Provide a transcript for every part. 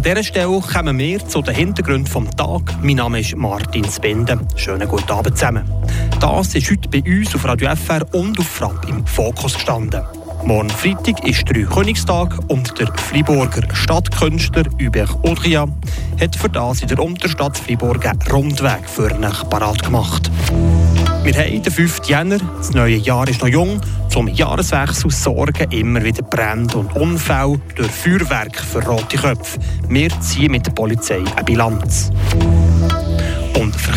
An dieser Stelle kommen wir zu den Hintergründen des Tages. Mein Name ist Martin Spinde. Schönen guten Abend zusammen. Das ist heute bei uns auf Radio FR und auf Frapp im Fokus gestanden. Morgen Freitag ist der Königstag und der Freiburger Stadtkünstler Hubert Audria hat für das in der Unterstadt Freiburg einen Rundweg für ihn parat gemacht. Wir haben den 5. Jänner, das neue Jahr ist noch jung. Zum Jahreswechsel sorgen immer wieder Brände und Unfälle durch Feuerwerk für rote Köpfe. Wir ziehen mit der Polizei eine Bilanz.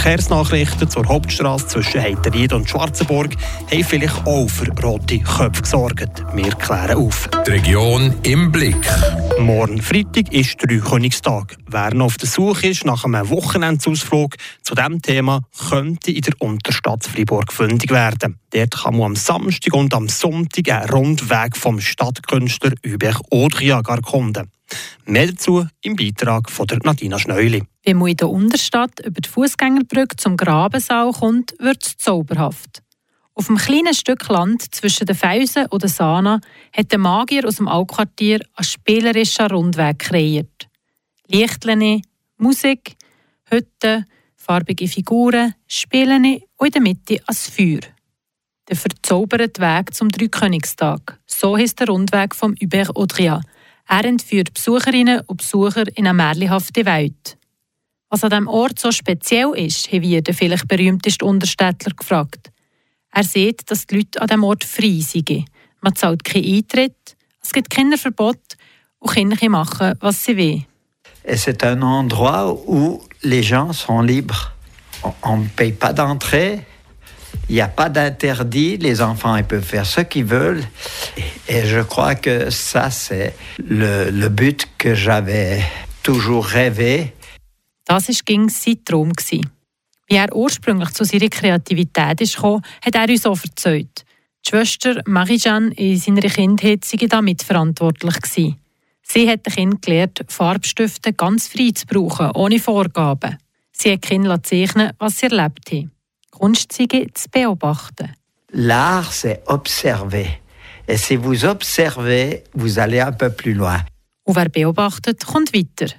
Verkehrsnachrichten zur Hauptstraße zwischen Heiterried und Schwarzenburg haben vielleicht auch für rote Köpfe gesorgt. Wir klären auf. Die Region im Blick. Morgen Freitag ist Dreikönigstag. Wer noch auf der Suche ist nach einem Wochenendsausflug zu diesem Thema, könnte in der Unterstadt Freiburg fündig werden. Dort kann man am Samstag und am Sonntag einen Rundweg vom Stadtkünstler Hubert Audria erkunden. Mehr dazu im Beitrag von der Nadina Schneuli. Wenn man in der Unterstadt über die Fußgängerbrücke zum Grabensaal kommt, wird es zauberhaft. Auf einem kleinen Stück Land zwischen den Felsen und der Sana hat der Magier aus dem Altquartier einen spielerischen Rundweg kreiert. Lichtlein, Musik, Hütten, farbige Figuren, Spielen und in der Mitte ein Feuer. Der verzauberte Weg zum Dreikönigstag. So heißt der Rundweg vom Hubert Audria. Er entführt Besucherinnen und Besucher in eine märchenhafte Welt. Was an diesem Ort so speziell ist, haben wir den vielleicht berühmtesten Unterstädtler gefragt. Er sieht, dass die Leute an diesem Ort frei sind. Man zahlt keinen Eintritt, es gibt keine Verbot und Kinder machen, was sie wollen. C'est un endroit où les gens sont libres. On ne paye pas d'entrée. Il n'y a pas d'interdit. Les enfants ils peuvent faire ce qu'ils veulent. Et je crois que ça, c'est le, le but que j'avais toujours rêvé. Das war gegen sein Traum. Wie er ursprünglich zu seiner Kreativität gekommen, hat er uns auch erzählt. Die Schwester Marie-Jeanne in seiner Kindheit sei damit verantwortlich gewesen. Sie hat den Kindern gelernt, Farbstifte ganz frei zu brauchen, ohne Vorgaben. Sie hat Kinder zeichnen, was sie erlebt haben. Sei zu beobachten. L'art, c'est observer. Et si vous observez, vous allez un peu plus loin. Und wer beobachtet, kommt weiter.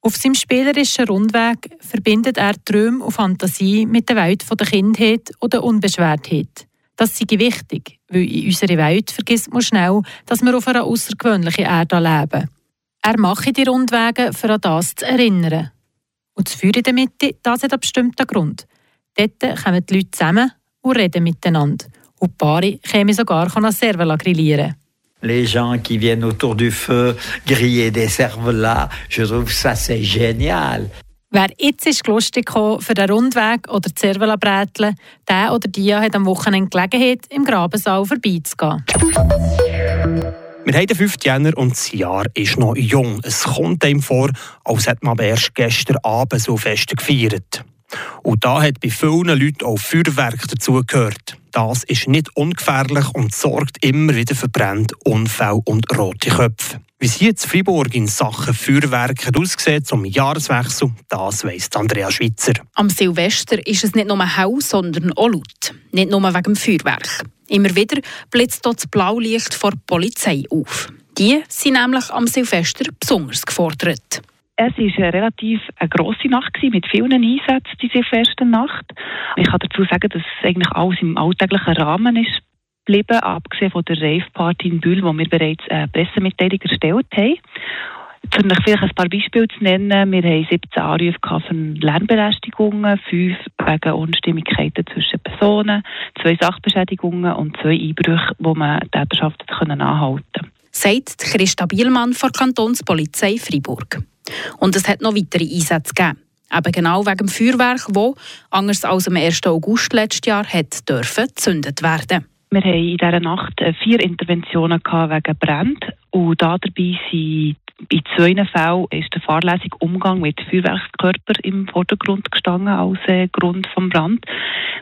Auf seinem spielerischen Rundweg verbindet er Träume und Fantasie mit der Welt der Kindheit oder Unbeschwertheit. Das sei wichtig, weil in unserer Welt vergisst man schnell, dass wir auf einer außergewöhnlichen Erde leben. Er mache die Rundwege, für an das zu erinnern. Und das Feuer in der Mitte, das hat einen bestimmten Grund. Dort kommen die Leute zusammen und reden miteinander. Und die Paare können sogar an Cervela grillieren. Les gens qui viennent autour du feu griller des cervelas, je trouve ça c'est génial. Wer jetzt ist lustig für den Rundweg oder die Cervela bräteln, der oder die hat am Wochenende Gelegenheit, im Grabensaal vorbeizugehen. Wir haben den 5. Jänner und das Jahr ist noch jung. Es kommt einem vor, als hätte man erst gestern Abend so fest gefeiert. Und da hat bei vielen Leuten auch Feuerwerk dazugehört. Das ist nicht ungefährlich und sorgt immer wieder für Brände, Unfälle und rote Köpfe. Wie es hier in Freiburg in Sachen Feuerwerk aussieht zum Jahreswechsel, das weiss Andrea Schweitzer. Am Silvester ist es nicht nur hell, sondern auch laut. Nicht nur wegen dem Feuerwerk. Immer wieder blitzt dort das Blaulicht vor der Polizei auf. Die sind nämlich am Silvester besonders gefordert. Es war eine relativ grosse Nacht mit vielen Einsätzen diese erste Nacht. Ich kann dazu sagen, dass eigentlich alles im alltäglichen Rahmen ist geblieben, abgesehen von der Rave-Party in Bühl, wo wir bereits eine Pressemitteilung erstellt haben. Um vielleicht ein paar Beispiele zu nennen, wir haben 17 Anrufe von Lärmbelästigungen, 5 wegen Unstimmigkeiten zwischen Personen, 2 Sachbeschädigungen und 2 Einbrüche, wo man die anhalten konnte. Sagt Christa Bielmann von Kantonspolizei Freiburg. Und es hat noch weitere Einsätze gegeben. Eben genau wegen dem Feuerwerk, das, anders als am 1. August letztes Jahr, gezündet werden. Wir haben in dieser Nacht äh, vier Interventionen wegen Brand und da dabei sind in zwei Fällen ist der fahrlässige Umgang mit Feuerwerkskörper im Vordergrund gestanden als äh, Grund vom Brand.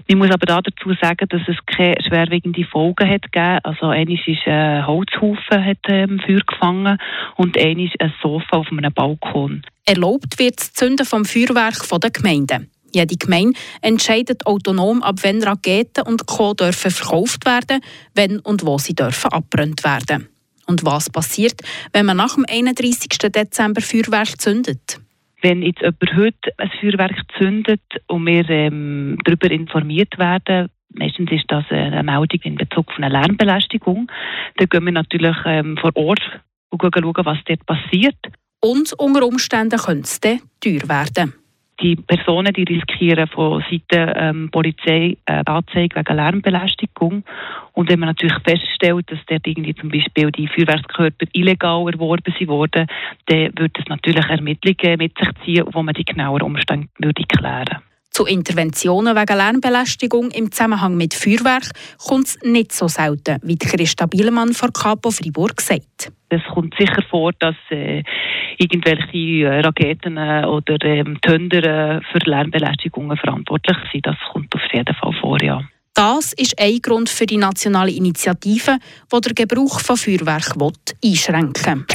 Man muss aber dazu sagen, dass es keine schwerwiegende Folgen hat gegeben. Also eines ist ein Holzhaufen hat ähm, Feuer gefangen und eines ein Sofa auf einem Balkon. Erlaubt wird das Zünden vom Feuerwerk von den Gemeinden. Jede Gemeinde entscheidet autonom, ab wann Raketen und Co. dürfen verkauft werden, wenn und wo sie dürfen abbrannt werden. Und was passiert, wenn man nach dem 31. Dezember Feuerwerk zündet? Wenn jetzt jemand heute ein Feuerwerk zündet und wir ähm, darüber informiert werden, meistens ist das eine Meldung in Bezug auf eine Lärmbelästigung, dann gehen wir natürlich ähm, vor Ort und schauen, was dort passiert. Und unter Umständen könnte es dann teuer werden die Personen, die riskieren von Seiten ähm, Polizei äh, Anzeige wegen Lärmbelästigung. Und wenn man natürlich feststellt, dass dort irgendwie zum Beispiel die Feuerwerkskörper illegal erworben wurden, dann würde es natürlich Ermittlungen mit sich ziehen, wo man die genaueren Umstände würde klären zu Interventionen wegen Lärmbelästigung im Zusammenhang mit Feuerwerk kommt es nicht so selten, wie Christa Bielemann von Capo Fribourg sagt. Es kommt sicher vor, dass äh, irgendwelche äh, Raketen äh, oder ähm, Tönder äh, für Lärmbelästigungen verantwortlich sind. Das kommt auf jeden Fall vor, ja. Das ist ein Grund für die nationale Initiative, die den Gebrauch von Feuerwerk will, einschränken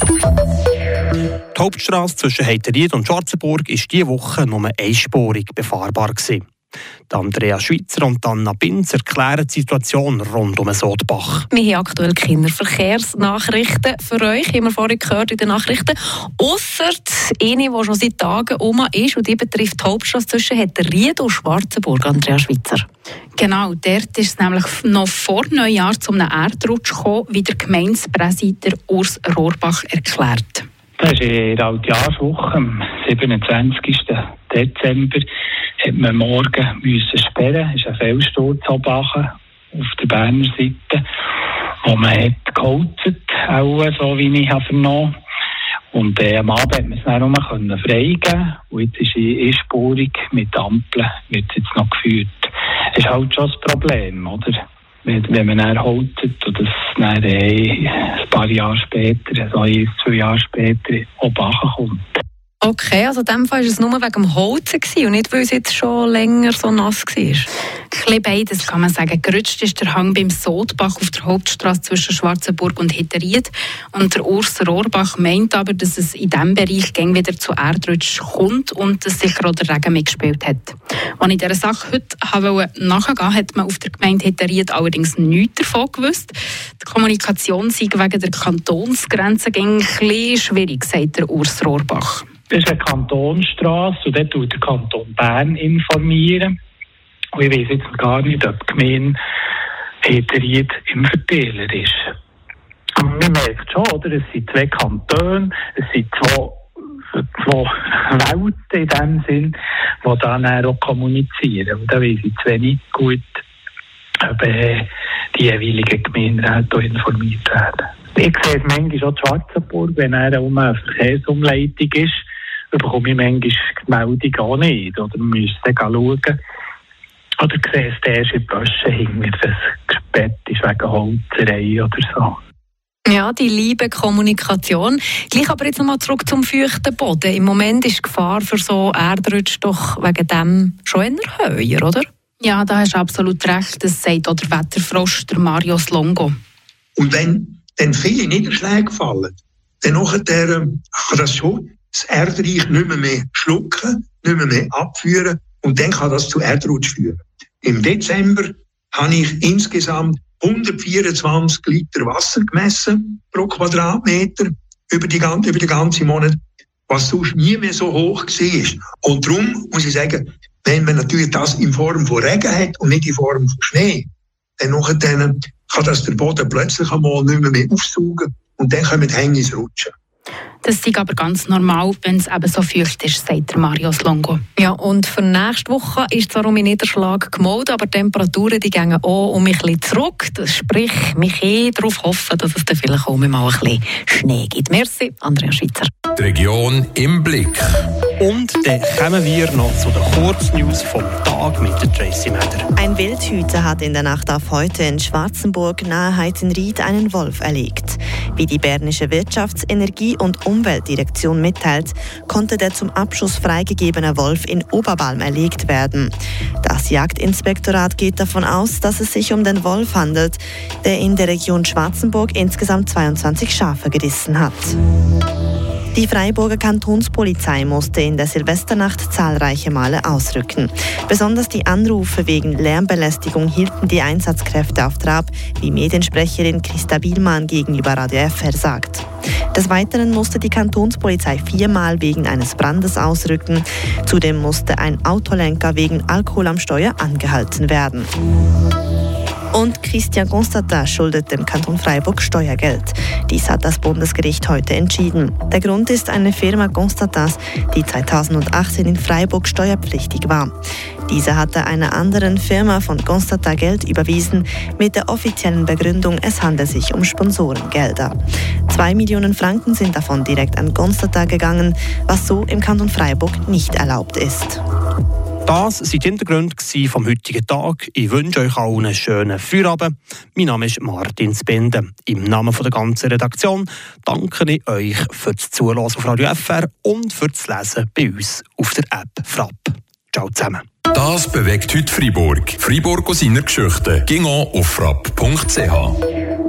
Die Hauptstraße zwischen Heiteried und Schwarzenburg war diese Woche nur einspurig befahrbar. Gewesen. Andrea Schweitzer und Anna Binz erklären die Situation rund um Sodbach. Wir haben aktuell Kinderverkehrsnachrichten für euch, haben wir vorhin gehört in den Nachrichten. Ausser eine, die schon seit Tagen um ist und die betrifft die Hauptstraße zwischen Ried und Schwarzenburg, Andrea Schweitzer. Genau, dort ist es nämlich noch vor Neujahr zu einem Erdrutsch gekommen, wie der Gemeindepräsident Urs Rohrbach erklärt. Das ist in der Altjahrswoche, am 27. Dezember, hat man morgen müssen sperren. Es ist ein Felssturz oben auf der Berner Seite, wo man hat geholzt, auch so wie ich habe vernommen. Und äh, am Abend hat man es dann können freigeben und jetzt ist die Einspurig mit Ampeln wird jetzt noch geführt. Das ist halt schon das Problem, oder? Wenn, man dann holzt und das dann äh, ein paar Jahre später, so ein, zwei Jahre später, oben kommt. Okay, also in dem Fall war es nur wegen dem Holzen und nicht, weil es jetzt schon länger so nass war? Ein beides kann man sagen. Gerutscht ist der Hang beim Sodbach auf der Hauptstraße zwischen Schwarzenburg und Hitteried. Und der Urs Rohrbach meint aber, dass es in diesem Bereich gäng wieder zu Erdrutsch kommt und dass sicher auch der Regen mitgespielt hat. Als ich dieser Sache heute habe nachgehen hat man auf der Gemeinde Hitteried allerdings nichts davon gewusst. Die Kommunikation sei wegen der Kantonsgrenze ein bisschen schwierig, sagt der Urs Rohrbach. Das ist eine Kantonsstraße und dort tut der Kanton Bern informieren. Und ich weiß jetzt gar nicht, ob die Gemeinde Heteried im Verteiler ist. Und man merkt schon, oder? Es sind zwei Kantone, es sind zwei, zwei Welten in dem Sinn, die dann auch kommunizieren. Und da weiß ich zu wenig gut, ob äh, die jeweiligen Gemeinderäte informiert werden. Ich sehe es manchmal auch in Schwarzenburg, wenn er um eine Verkehrsumleitung ist, bekomme ich manchmal die Meldung auch nicht. Oder man müsste schauen. Oder du siehst erst in Böschen hinter, dass es gesperrt ist wegen Holzerei oder so. Ja, die liebe Kommunikation. Gleich aber jetzt nochmal zurück zum feuchten Boden. Im Moment ist die Gefahr für so Erdrutsch doch wegen dem schon eher höher, oder? Ja, da hast du absolut recht. Das sagt auch der Wetterfrosch, der Marius Longo. Und wenn dann viele Niederschläge fallen, dann nachher, kann das schon das Erdreich nicht mehr, mehr schlucken, nicht mehr, mehr abführen und dann kann das zu Erdrutsch führen. Im Dezember habe ich insgesamt 124 Liter Wasser gemessen pro Quadratmeter über, die, über den ganzen Monat, was sonst nie mehr so hoch war. Und darum muss ich sagen, wenn man natürlich das in Form von Regen hat und nicht in Form von Schnee, dann, kann das der Boden plötzlich einmal nicht mehr, mehr aufsaugen und dann kommen die Hänge Rutschen. Das ist aber ganz normal, wenn es eben so feucht ist, sagt Marius Longo. Ja, und für nächste Woche ist zwar um den Niederschlag gemeldet, aber die Temperaturen die gehen auch um ein bisschen zurück. Das sprich, mich eh darauf hoffen, dass es dann vielleicht auch mal ein bisschen Schnee gibt. Merci, Andrea Schweitzer. Die Region im Blick. Und dann kommen wir noch zu den Kurznews vom Tag mit der Tracy Meder. Ein Wildhüter hat in der Nacht auf heute in Schwarzenburg nahe Heizenried einen Wolf erlegt. Wie die Bernische Wirtschafts-, Energie- und Umweltdirektion mitteilt, konnte der zum Abschuss freigegebene Wolf in Oberbalm erlegt werden. Das Jagdinspektorat geht davon aus, dass es sich um den Wolf handelt, der in der Region Schwarzenburg insgesamt 22 Schafe gerissen hat. Die Freiburger Kantonspolizei musste in der Silvesternacht zahlreiche Male ausrücken. Besonders die Anrufe wegen Lärmbelästigung hielten die Einsatzkräfte auf Trab, wie Mediensprecherin Christa Bielmann gegenüber Radio FR sagt. Des Weiteren musste die Kantonspolizei viermal wegen eines Brandes ausrücken. Zudem musste ein Autolenker wegen Alkohol am Steuer angehalten werden. Und Christian Constantin schuldet dem Kanton Freiburg Steuergeld. Dies hat das Bundesgericht heute entschieden. Der Grund ist eine Firma Constantins, die 2018 in Freiburg steuerpflichtig war. Diese hatte einer anderen Firma von Constantin Geld überwiesen, mit der offiziellen Begründung, es handle sich um Sponsorengelder. Zwei Millionen Franken sind davon direkt an Constantin gegangen, was so im Kanton Freiburg nicht erlaubt ist. Das waren die Hintergründe vom heutigen Tag. Ich wünsche euch allen einen schönen Feierabend. Mein Name ist Martin Spinde. Im Namen der ganzen Redaktion danke ich euch für das Zuhören auf Radio FR und für das Lesen bei uns auf der App Frapp. Ciao zusammen. Das bewegt heute Freiburg. Freiburg aus seiner Geschichte. Ging auf frapp.ch.